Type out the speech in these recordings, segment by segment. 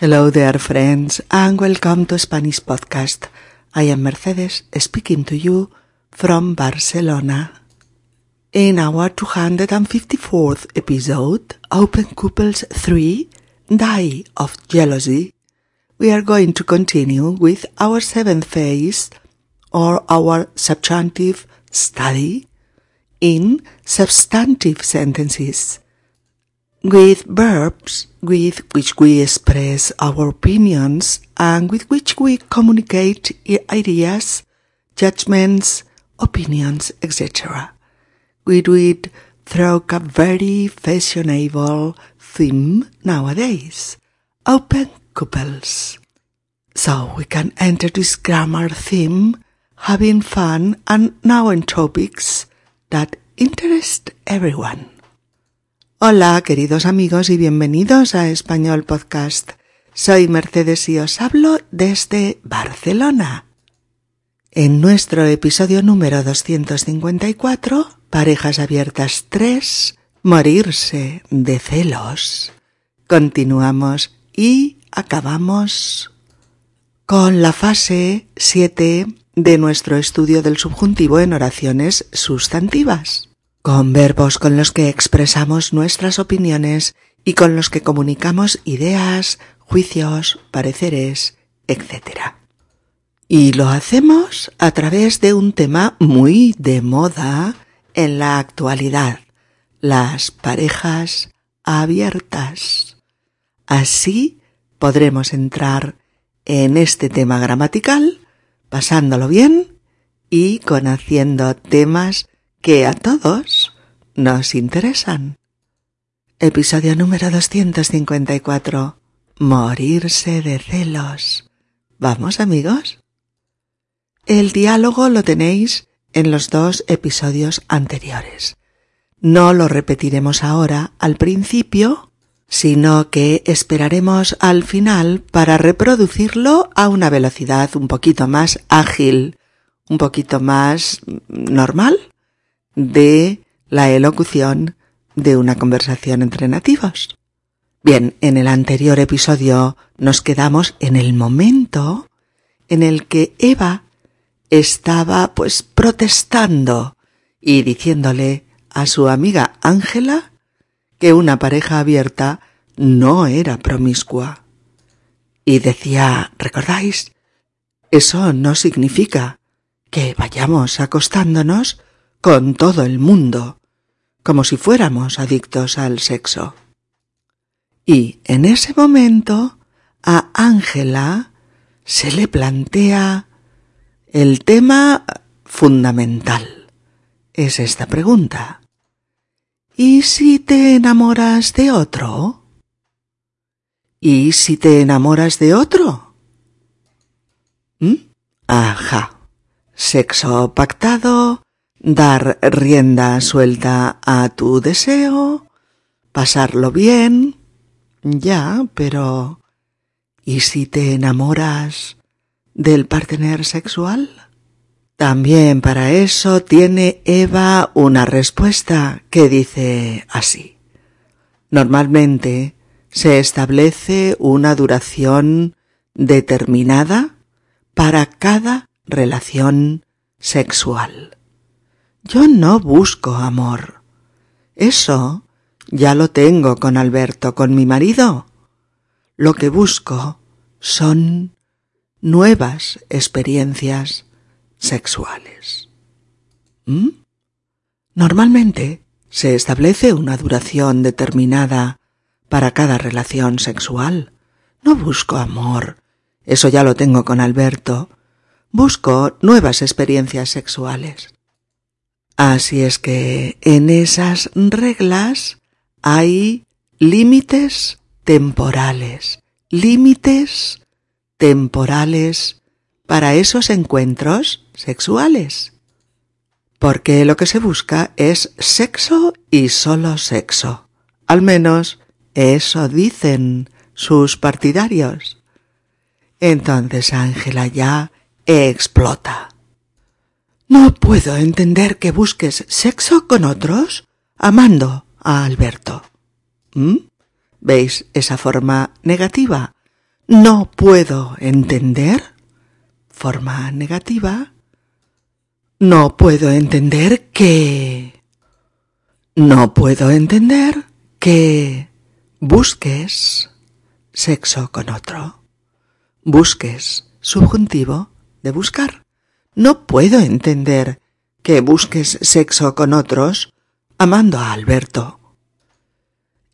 Hello there, friends, and welcome to Spanish Podcast. I am Mercedes speaking to you from Barcelona. In our 254th episode, Open Couples 3 Die of Jealousy, we are going to continue with our seventh phase or our substantive study in substantive sentences with verbs with which we express our opinions and with which we communicate ideas, judgments, opinions, etc. We do it through a very fashionable theme nowadays, open couples. So we can enter this grammar theme having fun and now in topics that interest everyone. Hola, queridos amigos, y bienvenidos a Español Podcast. Soy Mercedes y os hablo desde Barcelona. En nuestro episodio número 254, Parejas Abiertas 3, Morirse de celos. Continuamos y acabamos con la fase 7 de nuestro estudio del subjuntivo en oraciones sustantivas con verbos con los que expresamos nuestras opiniones y con los que comunicamos ideas, juicios, pareceres, etc. Y lo hacemos a través de un tema muy de moda en la actualidad, las parejas abiertas. Así podremos entrar en este tema gramatical, pasándolo bien y conociendo temas que a todos nos interesan. Episodio número 254. Morirse de celos. ¿Vamos amigos? El diálogo lo tenéis en los dos episodios anteriores. No lo repetiremos ahora al principio, sino que esperaremos al final para reproducirlo a una velocidad un poquito más ágil, un poquito más normal de la elocución de una conversación entre nativos. Bien, en el anterior episodio nos quedamos en el momento en el que Eva estaba pues protestando y diciéndole a su amiga Ángela que una pareja abierta no era promiscua. Y decía, ¿recordáis? Eso no significa que vayamos acostándonos con todo el mundo, como si fuéramos adictos al sexo. Y en ese momento a Ángela se le plantea el tema fundamental. Es esta pregunta. ¿Y si te enamoras de otro? ¿Y si te enamoras de otro? ¿Mm? Ajá. Sexo pactado, dar rienda suelta a tu deseo, pasarlo bien, ya, pero ¿y si te enamoras del partener sexual? También para eso tiene Eva una respuesta que dice así. Normalmente se establece una duración determinada para cada relación sexual. Yo no busco amor. Eso ya lo tengo con Alberto, con mi marido. Lo que busco son nuevas experiencias sexuales. ¿Mm? Normalmente se establece una duración determinada para cada relación sexual. No busco amor. Eso ya lo tengo con Alberto. Busco nuevas experiencias sexuales. Así es que en esas reglas hay límites temporales, límites temporales para esos encuentros sexuales. Porque lo que se busca es sexo y solo sexo. Al menos eso dicen sus partidarios. Entonces Ángela ya explota. No puedo entender que busques sexo con otros amando a Alberto. ¿Mm? ¿Veis esa forma negativa? no puedo entender, forma negativa, no puedo entender que... No puedo entender que busques sexo con otro. Busques subjuntivo de buscar. No puedo entender que busques sexo con otros amando a Alberto.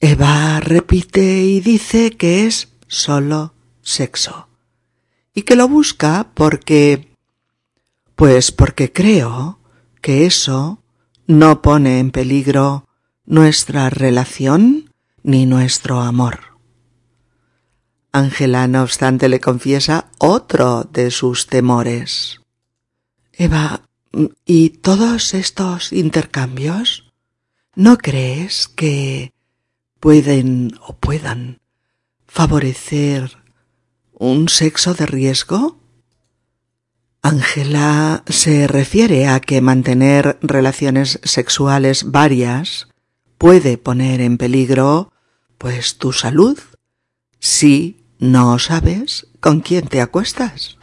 Eva repite y dice que es solo sexo y que lo busca porque pues porque creo que eso no pone en peligro nuestra relación ni nuestro amor. Ángela, no obstante, le confiesa otro de sus temores. Eva, ¿y todos estos intercambios? ¿No crees que pueden o puedan favorecer un sexo de riesgo? Ángela se refiere a que mantener relaciones sexuales varias puede poner en peligro pues tu salud si no sabes con quién te acuestas.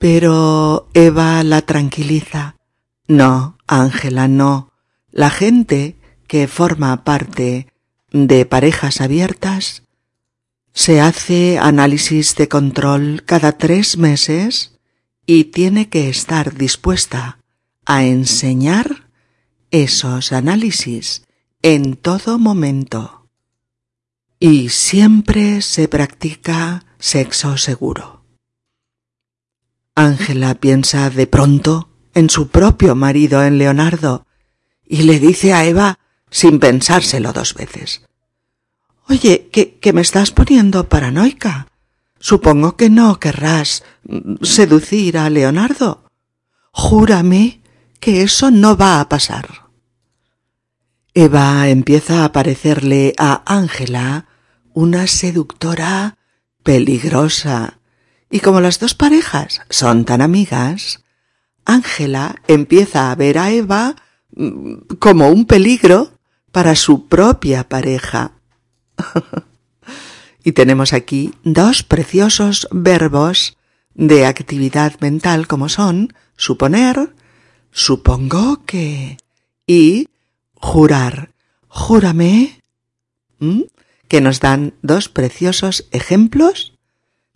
Pero Eva la tranquiliza. No, Ángela, no. La gente que forma parte de parejas abiertas se hace análisis de control cada tres meses y tiene que estar dispuesta a enseñar esos análisis en todo momento. Y siempre se practica sexo seguro. Ángela piensa de pronto en su propio marido, en Leonardo, y le dice a Eva, sin pensárselo dos veces, Oye, que, que me estás poniendo paranoica. Supongo que no querrás seducir a Leonardo. Júrame que eso no va a pasar. Eva empieza a parecerle a Ángela una seductora peligrosa. Y como las dos parejas son tan amigas, Ángela empieza a ver a Eva mm, como un peligro para su propia pareja. y tenemos aquí dos preciosos verbos de actividad mental como son suponer, supongo que y jurar. Júrame. que nos dan dos preciosos ejemplos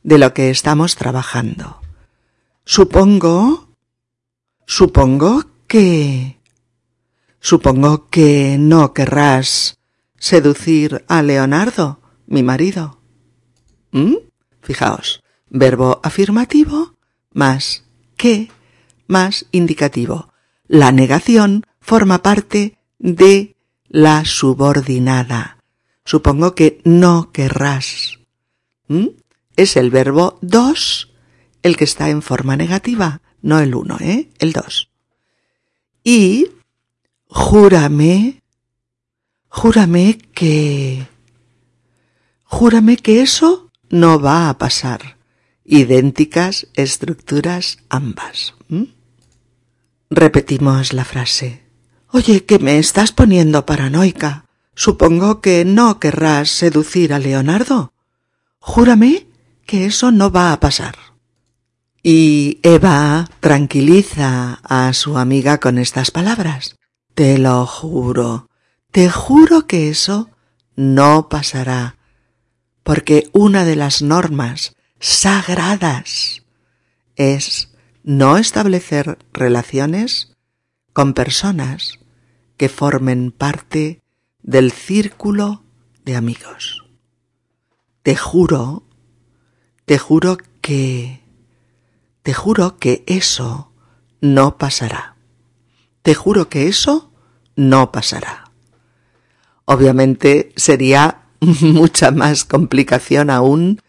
de lo que estamos trabajando. Supongo, supongo que, supongo que no querrás seducir a Leonardo, mi marido. ¿Mm? Fijaos, verbo afirmativo más que más indicativo. La negación forma parte de la subordinada. Supongo que no querrás. ¿Mm? Es el verbo dos el que está en forma negativa, no el uno, ¿eh? El dos. Y júrame Júrame que... Júrame que eso no va a pasar. Idénticas estructuras ambas. Repetimos la frase. Oye, que me estás poniendo paranoica. Supongo que no querrás seducir a Leonardo. Júrame que eso no va a pasar. Y Eva tranquiliza a su amiga con estas palabras. Te lo juro, te juro que eso no pasará, porque una de las normas sagradas es no establecer relaciones con personas que formen parte del círculo de amigos. Te juro, te juro que, te juro que eso no pasará. Te juro que eso no pasará. Obviamente sería mucha más complicación aún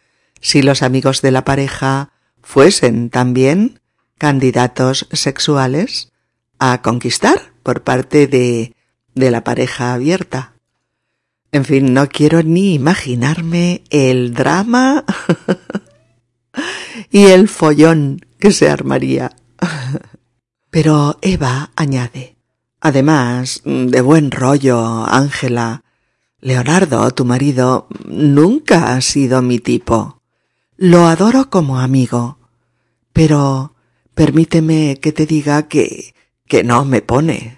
si los amigos de la pareja fuesen también candidatos sexuales a conquistar por parte de, de la pareja abierta. En fin, no quiero ni imaginarme el drama y el follón que se armaría. Pero Eva añade Además, de buen rollo, Ángela, Leonardo, tu marido, nunca ha sido mi tipo. Lo adoro como amigo. Pero permíteme que te diga que que no me pone.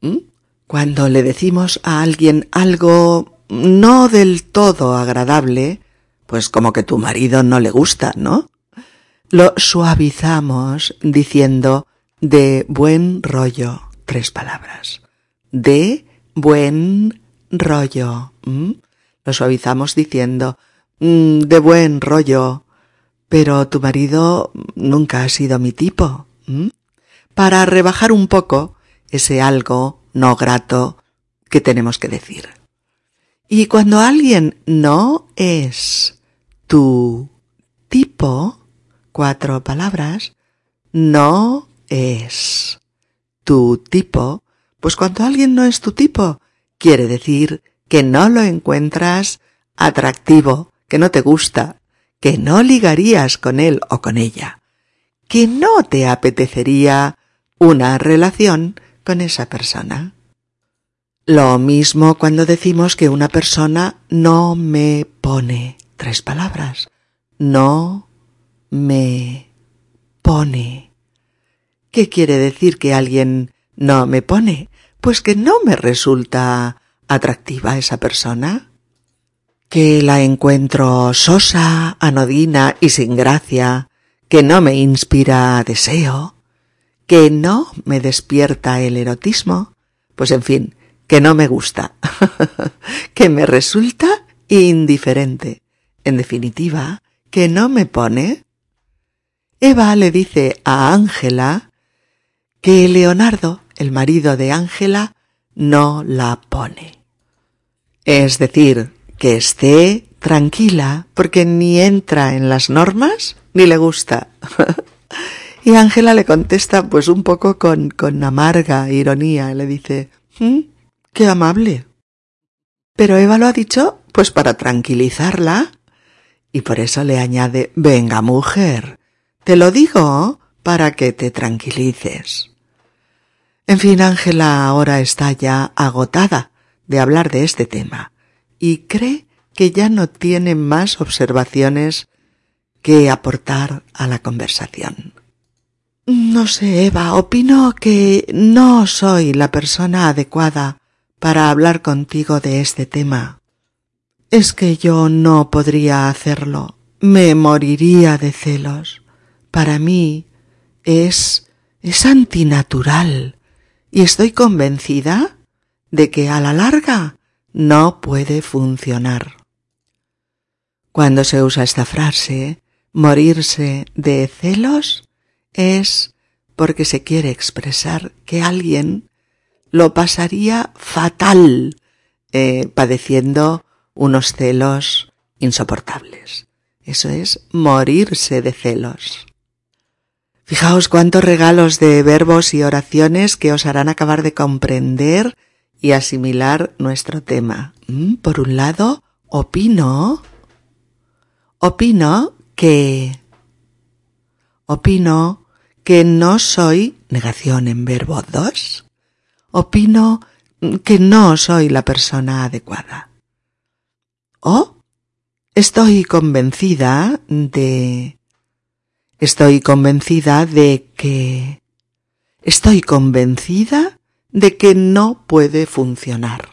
¿Mm? Cuando le decimos a alguien algo no del todo agradable, pues como que tu marido no le gusta, ¿no? Lo suavizamos diciendo de buen rollo, tres palabras. De buen rollo. Lo suavizamos diciendo mm, de buen rollo. Pero tu marido nunca ha sido mi tipo. Para rebajar un poco ese algo no grato que tenemos que decir. Y cuando alguien no es tu tipo, cuatro palabras, no es tu tipo, pues cuando alguien no es tu tipo, quiere decir que no lo encuentras atractivo, que no te gusta, que no ligarías con él o con ella, que no te apetecería una relación con esa persona. Lo mismo cuando decimos que una persona no me pone tres palabras. No me pone. ¿Qué quiere decir que alguien no me pone? Pues que no me resulta atractiva esa persona. Que la encuentro sosa, anodina y sin gracia, que no me inspira deseo, que no me despierta el erotismo, pues en fin, que no me gusta, que me resulta indiferente. En definitiva, que no me pone. Eva le dice a Ángela que Leonardo, el marido de Ángela, no la pone. Es decir, que esté tranquila porque ni entra en las normas ni le gusta. y Ángela le contesta pues un poco con, con amarga ironía. Le dice, ¿Mm? Qué amable. Pero Eva lo ha dicho pues para tranquilizarla y por eso le añade Venga, mujer, te lo digo para que te tranquilices. En fin, Ángela ahora está ya agotada de hablar de este tema y cree que ya no tiene más observaciones que aportar a la conversación. No sé, Eva, opino que no soy la persona adecuada para hablar contigo de este tema. Es que yo no podría hacerlo. Me moriría de celos. Para mí es es antinatural y estoy convencida de que a la larga no puede funcionar. Cuando se usa esta frase, morirse de celos, es porque se quiere expresar que alguien lo pasaría fatal eh, padeciendo unos celos insoportables. Eso es morirse de celos. Fijaos cuántos regalos de verbos y oraciones que os harán acabar de comprender y asimilar nuestro tema. Mm, por un lado, opino, opino que, opino que no soy negación en verbo dos opino que no soy la persona adecuada. O estoy convencida de... Estoy convencida de que... Estoy convencida de que no puede funcionar.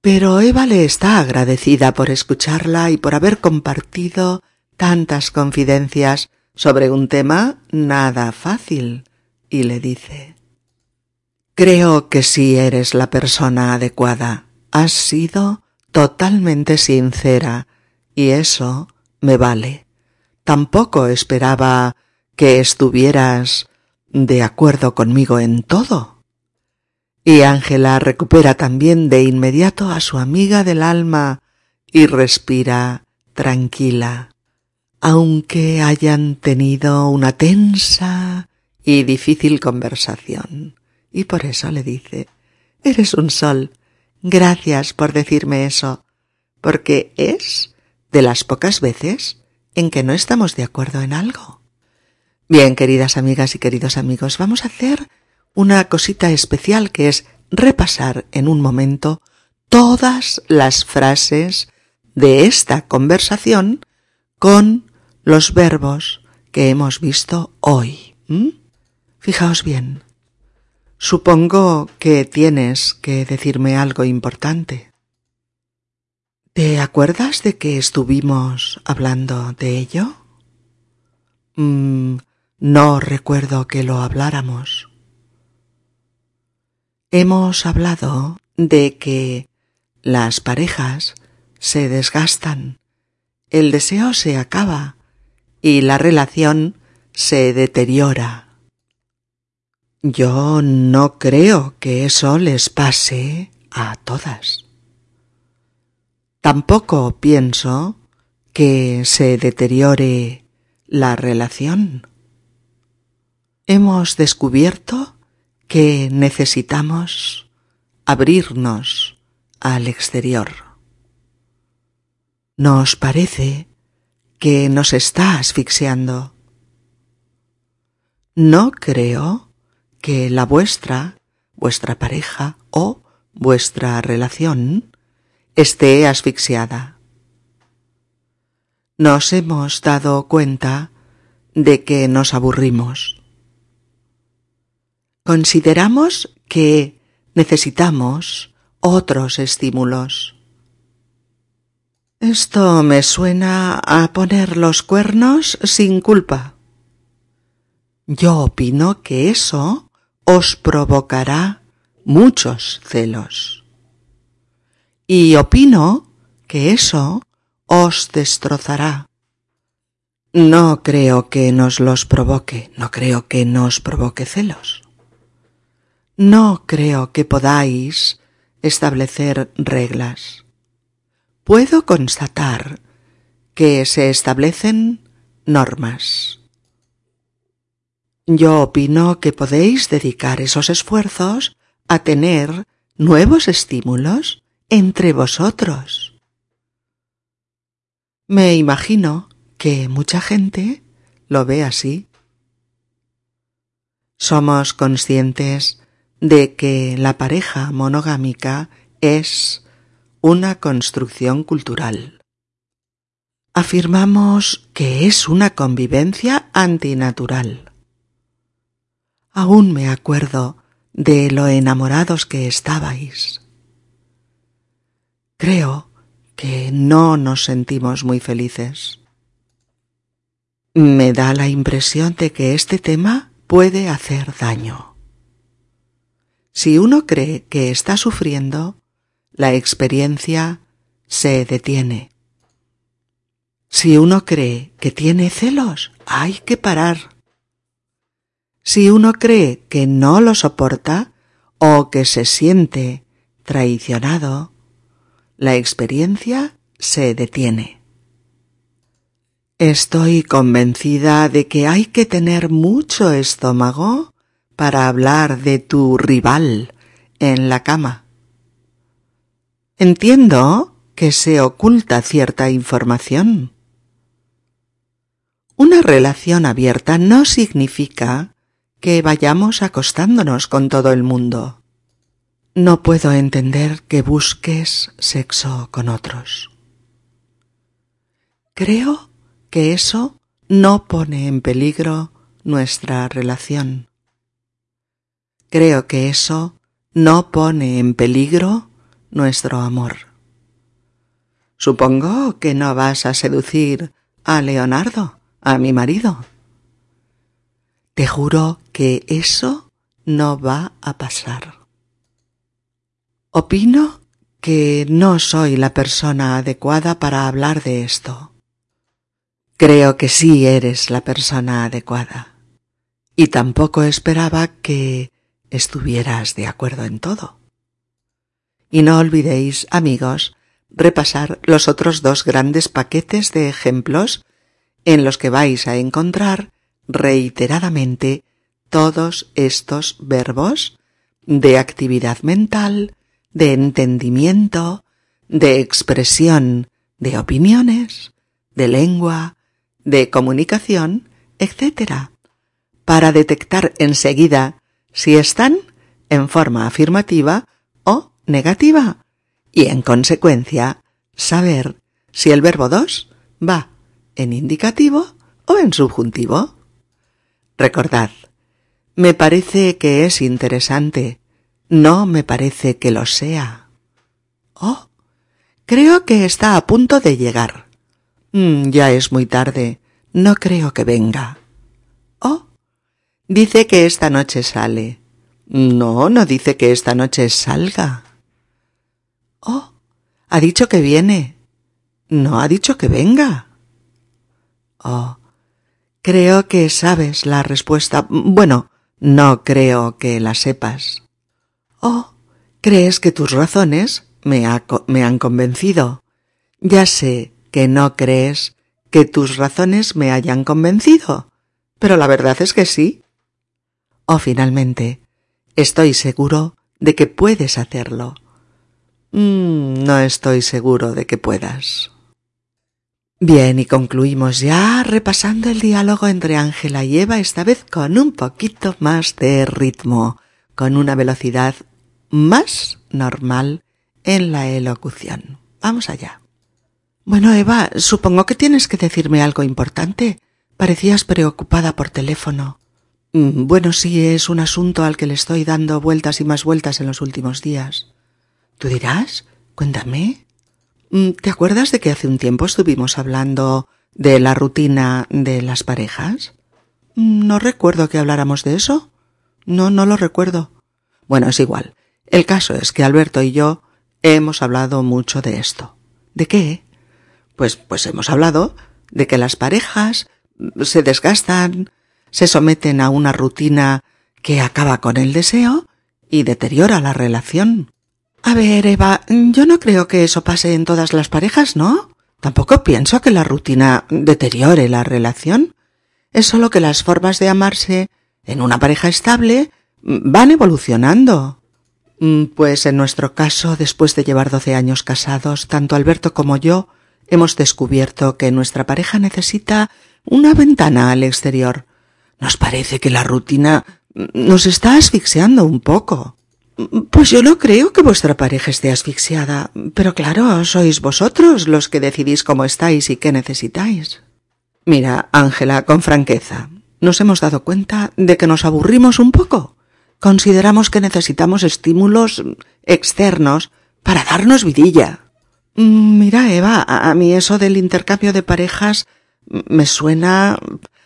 Pero Eva le está agradecida por escucharla y por haber compartido tantas confidencias sobre un tema nada fácil, y le dice Creo que sí eres la persona adecuada. Has sido totalmente sincera y eso me vale. Tampoco esperaba que estuvieras de acuerdo conmigo en todo. Y Ángela recupera también de inmediato a su amiga del alma y respira tranquila, aunque hayan tenido una tensa y difícil conversación y por eso le dice Eres un sol. Gracias por decirme eso, porque es de las pocas veces en que no estamos de acuerdo en algo. Bien, queridas amigas y queridos amigos, vamos a hacer una cosita especial que es repasar en un momento todas las frases de esta conversación con los verbos que hemos visto hoy. Fijaos bien. Supongo que tienes que decirme algo importante. ¿Te acuerdas de que estuvimos hablando de ello? Mm, no recuerdo que lo habláramos. Hemos hablado de que las parejas se desgastan, el deseo se acaba y la relación se deteriora. Yo no creo que eso les pase a todas. Tampoco pienso que se deteriore la relación. Hemos descubierto que necesitamos abrirnos al exterior. ¿Nos parece que nos está asfixiando? No creo que la vuestra, vuestra pareja o vuestra relación esté asfixiada. Nos hemos dado cuenta de que nos aburrimos. Consideramos que necesitamos otros estímulos. Esto me suena a poner los cuernos sin culpa. Yo opino que eso os provocará muchos celos. Y opino que eso os destrozará. No creo que nos los provoque, no creo que nos provoque celos. No creo que podáis establecer reglas. Puedo constatar que se establecen normas. Yo opino que podéis dedicar esos esfuerzos a tener nuevos estímulos entre vosotros. Me imagino que mucha gente lo ve así. Somos conscientes de que la pareja monogámica es una construcción cultural. Afirmamos que es una convivencia antinatural. Aún me acuerdo de lo enamorados que estabais. Creo que no nos sentimos muy felices. Me da la impresión de que este tema puede hacer daño. Si uno cree que está sufriendo, la experiencia se detiene. Si uno cree que tiene celos, hay que parar. Si uno cree que no lo soporta o que se siente traicionado, la experiencia se detiene. Estoy convencida de que hay que tener mucho estómago para hablar de tu rival en la cama. Entiendo que se oculta cierta información. Una relación abierta no significa que vayamos acostándonos con todo el mundo. No puedo entender que busques sexo con otros. Creo que eso no pone en peligro nuestra relación. Creo que eso no pone en peligro nuestro amor. Supongo que no vas a seducir a Leonardo, a mi marido. Te juro que eso no va a pasar. Opino que no soy la persona adecuada para hablar de esto. Creo que sí eres la persona adecuada. Y tampoco esperaba que estuvieras de acuerdo en todo. Y no olvidéis, amigos, repasar los otros dos grandes paquetes de ejemplos en los que vais a encontrar reiteradamente todos estos verbos de actividad mental, de entendimiento, de expresión de opiniones, de lengua, de comunicación, etc., para detectar enseguida si están en forma afirmativa o negativa y en consecuencia saber si el verbo dos va en indicativo o en subjuntivo. Recordad, me parece que es interesante, no me parece que lo sea. Oh, creo que está a punto de llegar. Mm, ya es muy tarde, no creo que venga. Oh, dice que esta noche sale. No, no dice que esta noche salga. Oh, ha dicho que viene. No ha dicho que venga. Oh, creo que sabes la respuesta. Bueno, no creo que la sepas. Oh, crees que tus razones me, han convencido. Ya sé que no crees que tus razones me hayan convencido, pero la verdad es que sí. Oh, finalmente, estoy seguro de que puedes hacerlo. Mm, no estoy seguro de que puedas. Bien, y concluimos ya repasando el diálogo entre Ángela y Eva, esta vez con un poquito más de ritmo, con una velocidad más normal en la elocución. Vamos allá. Bueno, Eva, supongo que tienes que decirme algo importante. Parecías preocupada por teléfono. Mm, bueno, sí, es un asunto al que le estoy dando vueltas y más vueltas en los últimos días. ¿Tú dirás? Cuéntame. Mm, ¿Te acuerdas de que hace un tiempo estuvimos hablando de la rutina de las parejas? Mm, no recuerdo que habláramos de eso. No, no lo recuerdo. Bueno, es igual. El caso es que Alberto y yo hemos hablado mucho de esto. ¿De qué? Pues, pues hemos hablado de que las parejas se desgastan, se someten a una rutina que acaba con el deseo y deteriora la relación. A ver, Eva, yo no creo que eso pase en todas las parejas, ¿no? Tampoco pienso que la rutina deteriore la relación. Es solo que las formas de amarse en una pareja estable van evolucionando. Mm, pues en nuestro caso, después de llevar doce años casados, tanto Alberto como yo hemos descubierto que nuestra pareja necesita una ventana al exterior. Nos parece que la rutina nos está asfixiando un poco. Pues yo no creo que vuestra pareja esté asfixiada, pero claro, sois vosotros los que decidís cómo estáis y qué necesitáis. Mira, Ángela, con franqueza, nos hemos dado cuenta de que nos aburrimos un poco. Consideramos que necesitamos estímulos externos para darnos vidilla. Mm, mira, Eva, a mí eso del intercambio de parejas me suena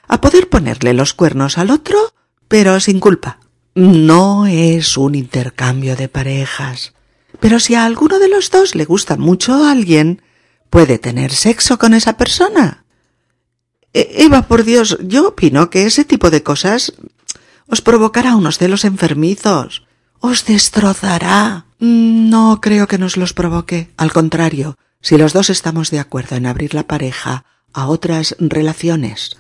a poder ponerle los cuernos al otro, pero sin culpa. No es un intercambio de parejas. Pero si a alguno de los dos le gusta mucho a alguien, puede tener sexo con esa persona. E, Eva, por Dios, yo opino que ese tipo de cosas os provocará unos celos enfermizos. Os destrozará. No creo que nos los provoque. Al contrario, si los dos estamos de acuerdo en abrir la pareja a otras relaciones,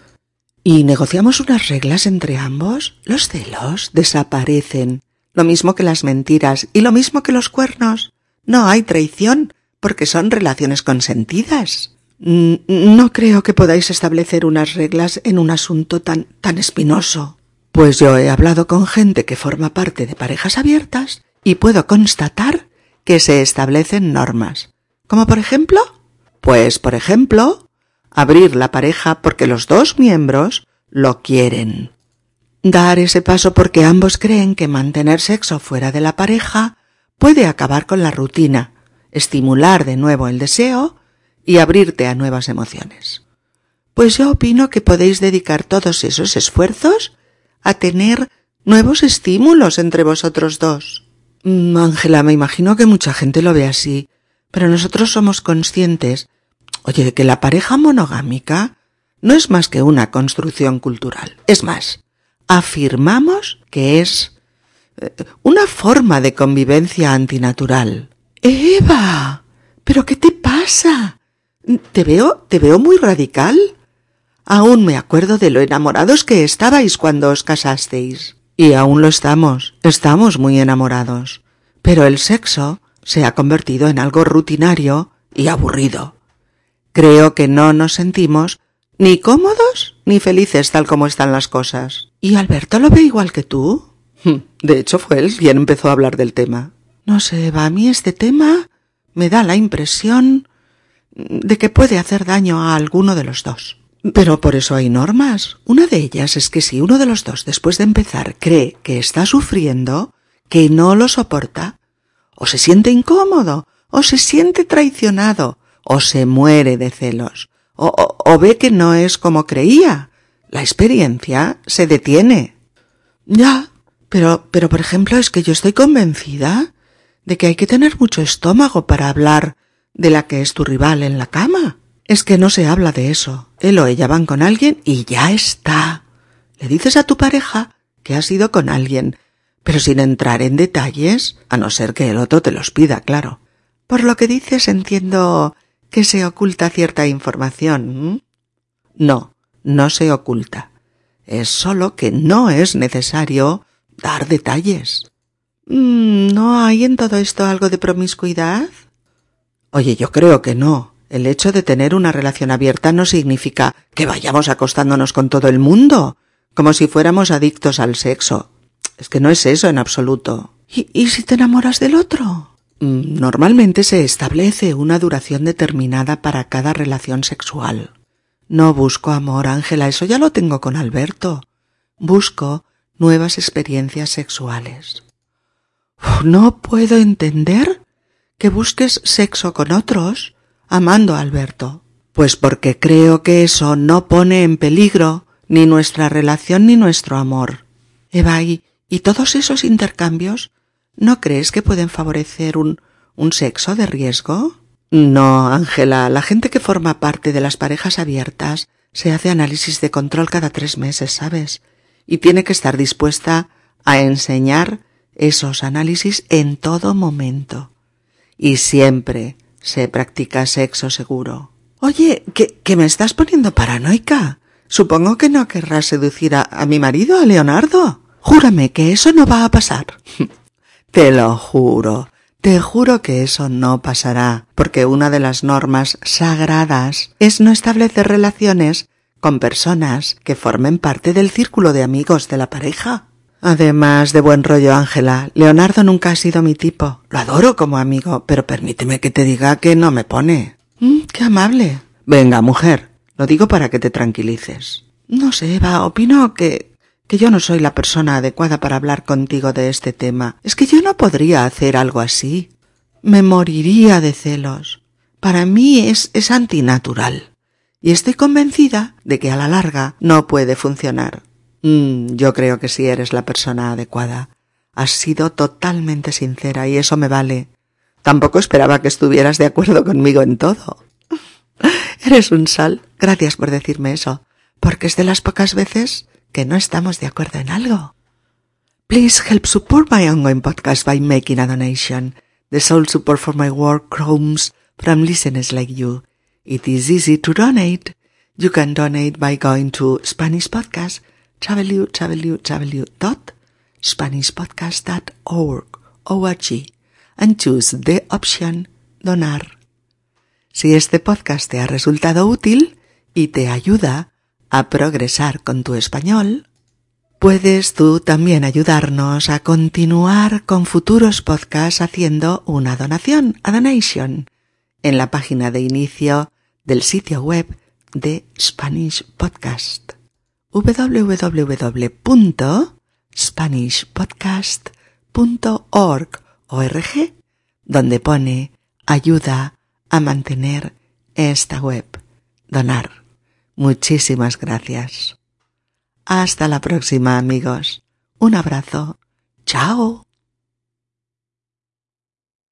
y negociamos unas reglas entre ambos, los celos desaparecen, lo mismo que las mentiras y lo mismo que los cuernos. No hay traición, porque son relaciones consentidas. No creo que podáis establecer unas reglas en un asunto tan tan espinoso. Pues yo he hablado con gente que forma parte de parejas abiertas y puedo constatar que se establecen normas. ¿Como por ejemplo? Pues por ejemplo, abrir la pareja porque los dos miembros lo quieren. Dar ese paso porque ambos creen que mantener sexo fuera de la pareja puede acabar con la rutina, estimular de nuevo el deseo y abrirte a nuevas emociones. Pues yo opino que podéis dedicar todos esos esfuerzos a tener nuevos estímulos entre vosotros dos. Mm, Ángela, me imagino que mucha gente lo ve así, pero nosotros somos conscientes Oye, que la pareja monogámica no es más que una construcción cultural. Es más, afirmamos que es eh, una forma de convivencia antinatural. Eva, ¿pero qué te pasa? Te veo, te veo muy radical. Aún me acuerdo de lo enamorados que estabais cuando os casasteis. Y aún lo estamos, estamos muy enamorados. Pero el sexo se ha convertido en algo rutinario y aburrido. Creo que no nos sentimos ni cómodos ni felices tal como están las cosas. ¿Y Alberto lo ve igual que tú? Hm, de hecho, fue él quien empezó a hablar del tema. No sé, va a mí este tema Me da la impresión de que puede hacer daño a alguno de los dos. Pero por eso hay normas. Una de ellas es que si uno de los dos después de empezar cree que está sufriendo, que no lo soporta, o se siente incómodo, o se siente traicionado, o se muere de celos, o, o, ve que no es como creía, la experiencia se detiene. Ya, pero, pero por ejemplo es que yo estoy convencida de que hay que tener mucho estómago para hablar de la que es tu rival en la cama. Es que no se habla de eso. Él o ella van con alguien y ya está. Le dices a tu pareja que has ido con alguien, pero sin entrar en detalles, a no ser que el otro te los pida, claro. Por lo que dices entiendo que se oculta cierta información. No, no se oculta. Es solo que no es necesario dar detalles. Mm, ¿No hay en todo esto algo de promiscuidad? Oye, yo creo que no. El hecho de tener una relación abierta no significa que vayamos acostándonos con todo el mundo, como si fuéramos adictos al sexo. Es que no es eso en absoluto. ¿Y, y si te enamoras del otro? Mm, normalmente se establece una duración determinada para cada relación sexual. No busco amor, Ángela, eso ya lo tengo con Alberto. Busco nuevas experiencias sexuales. No puedo entender que busques sexo con otros amando a Alberto. Pues porque creo que eso no pone en peligro ni nuestra relación ni nuestro amor. Eva, ¿y, y todos esos intercambios no crees que pueden favorecer un, un sexo de riesgo? No, Ángela, la gente que forma parte de las parejas abiertas se hace análisis de control cada tres meses, ¿sabes? Y tiene que estar dispuesta a enseñar esos análisis en todo momento. Y siempre se practica sexo seguro. Oye, ¿que, me estás poniendo paranoica? Supongo que no querrás seducir a, a mi marido, a Leonardo. Júrame que eso no va a pasar. Te lo juro. Te juro que eso no pasará, porque una de las normas sagradas es no establecer relaciones con personas que formen parte del círculo de amigos de la pareja. Además de buen rollo, Ángela, Leonardo nunca ha sido mi tipo. Lo adoro como amigo, pero permíteme que te diga que no me pone. Mm, qué amable. Venga, mujer, lo digo para que te tranquilices. No sé, Eva, opino que que yo no soy la persona adecuada para hablar contigo de este tema. Es que yo no podría hacer algo así. Me moriría de celos. Para mí es, es antinatural. Y estoy convencida de que a la larga no puede funcionar. Mm, yo creo que sí eres la persona adecuada. Has sido totalmente sincera y eso me vale. Tampoco esperaba que estuvieras de acuerdo conmigo en todo. eres un sal. Gracias por decirme eso, porque es de las pocas veces que no estamos de acuerdo en algo. Please help support my ongoing podcast by making a donation. The sole support for my work comes from listeners like you. It is easy to donate. You can donate by going to Spanish Podcast www.spanishpodcast.org O-R-G, and choose the option donar. Si este podcast te ha resultado útil y te ayuda a progresar con tu español, puedes tú también ayudarnos a continuar con futuros podcasts haciendo una donación, a donation, en la página de inicio del sitio web de Spanish Podcast www.spanishpodcast.org donde pone ayuda a mantener esta web. Donar. Muchísimas gracias. Hasta la próxima amigos. Un abrazo. Chao.